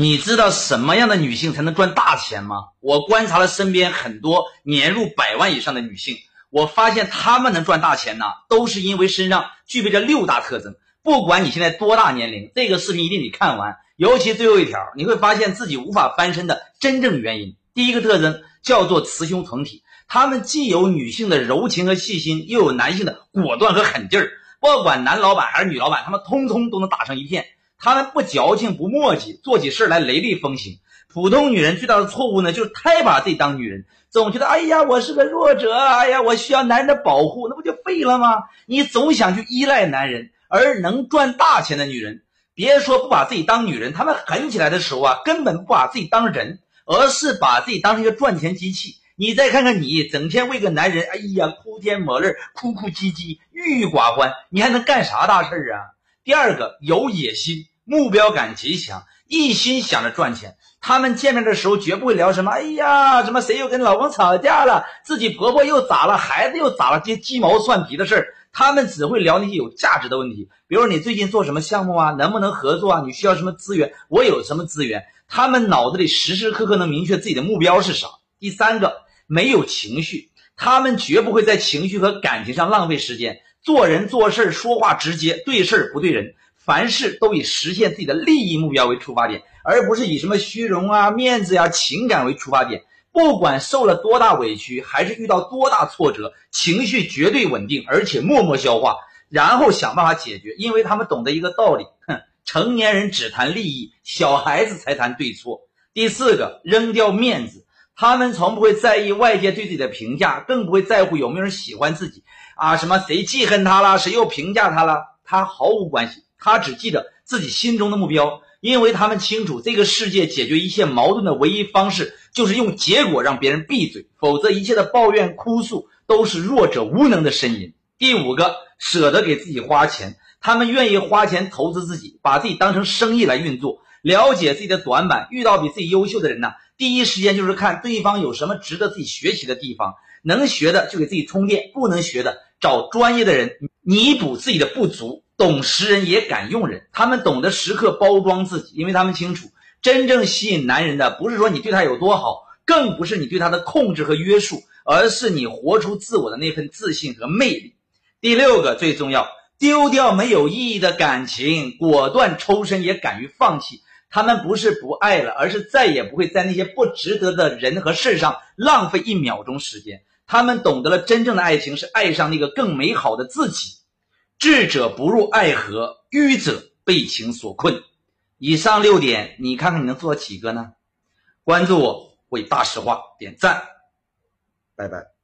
你知道什么样的女性才能赚大钱吗？我观察了身边很多年入百万以上的女性，我发现她们能赚大钱呢，都是因为身上具备着六大特征。不管你现在多大年龄，这个视频一定得看完，尤其最后一条，你会发现自己无法翻身的真正原因。第一个特征叫做雌雄同体，她们既有女性的柔情和细心，又有男性的果断和狠劲儿。不管男老板还是女老板，他们通通都能打成一片。他们不矫情不墨迹，做起事来雷厉风行。普通女人最大的错误呢，就是太把自己当女人，总觉得哎呀，我是个弱者，哎呀，我需要男人的保护，那不就废了吗？你总想去依赖男人，而能赚大钱的女人，别说不把自己当女人，她们狠起来的时候啊，根本不把自己当人，而是把自己当成一个赚钱机器。你再看看你，整天为个男人，哎呀，哭天抹泪，哭哭唧唧，郁郁寡欢，你还能干啥大事儿啊？第二个有野心，目标感极强，一心想着赚钱。他们见面的时候绝不会聊什么，哎呀，什么谁又跟老公吵架了，自己婆婆又咋了，孩子又咋了，这些鸡毛蒜皮的事儿。他们只会聊那些有价值的问题，比如你最近做什么项目啊，能不能合作啊？你需要什么资源？我有什么资源？他们脑子里时时刻刻能明确自己的目标是啥。第三个，没有情绪，他们绝不会在情绪和感情上浪费时间。做人做事说话直接，对事不对人，凡事都以实现自己的利益目标为出发点，而不是以什么虚荣啊、面子呀、情感为出发点。不管受了多大委屈，还是遇到多大挫折，情绪绝对稳定，而且默默消化，然后想办法解决。因为他们懂得一个道理：哼，成年人只谈利益，小孩子才谈对错。第四个，扔掉面子。他们从不会在意外界对自己的评价，更不会在乎有没有人喜欢自己啊！什么谁记恨他了，谁又评价他了，他毫无关系。他只记得自己心中的目标，因为他们清楚这个世界解决一切矛盾的唯一方式就是用结果让别人闭嘴，否则一切的抱怨哭诉都是弱者无能的呻吟。第五个，舍得给自己花钱，他们愿意花钱投资自己，把自己当成生意来运作，了解自己的短板，遇到比自己优秀的人呢。第一时间就是看对方有什么值得自己学习的地方，能学的就给自己充电，不能学的找专业的人弥补自己的不足。懂识人也敢用人，他们懂得时刻包装自己，因为他们清楚，真正吸引男人的不是说你对他有多好，更不是你对他的控制和约束，而是你活出自我的那份自信和魅力。第六个最重要，丢掉没有意义的感情，果断抽身，也敢于放弃。他们不是不爱了，而是再也不会在那些不值得的人和事上浪费一秒钟时间。他们懂得了真正的爱情是爱上那个更美好的自己。智者不入爱河，愚者被情所困。以上六点，你看看你能做到几个呢？关注我，为大实话点赞。拜拜。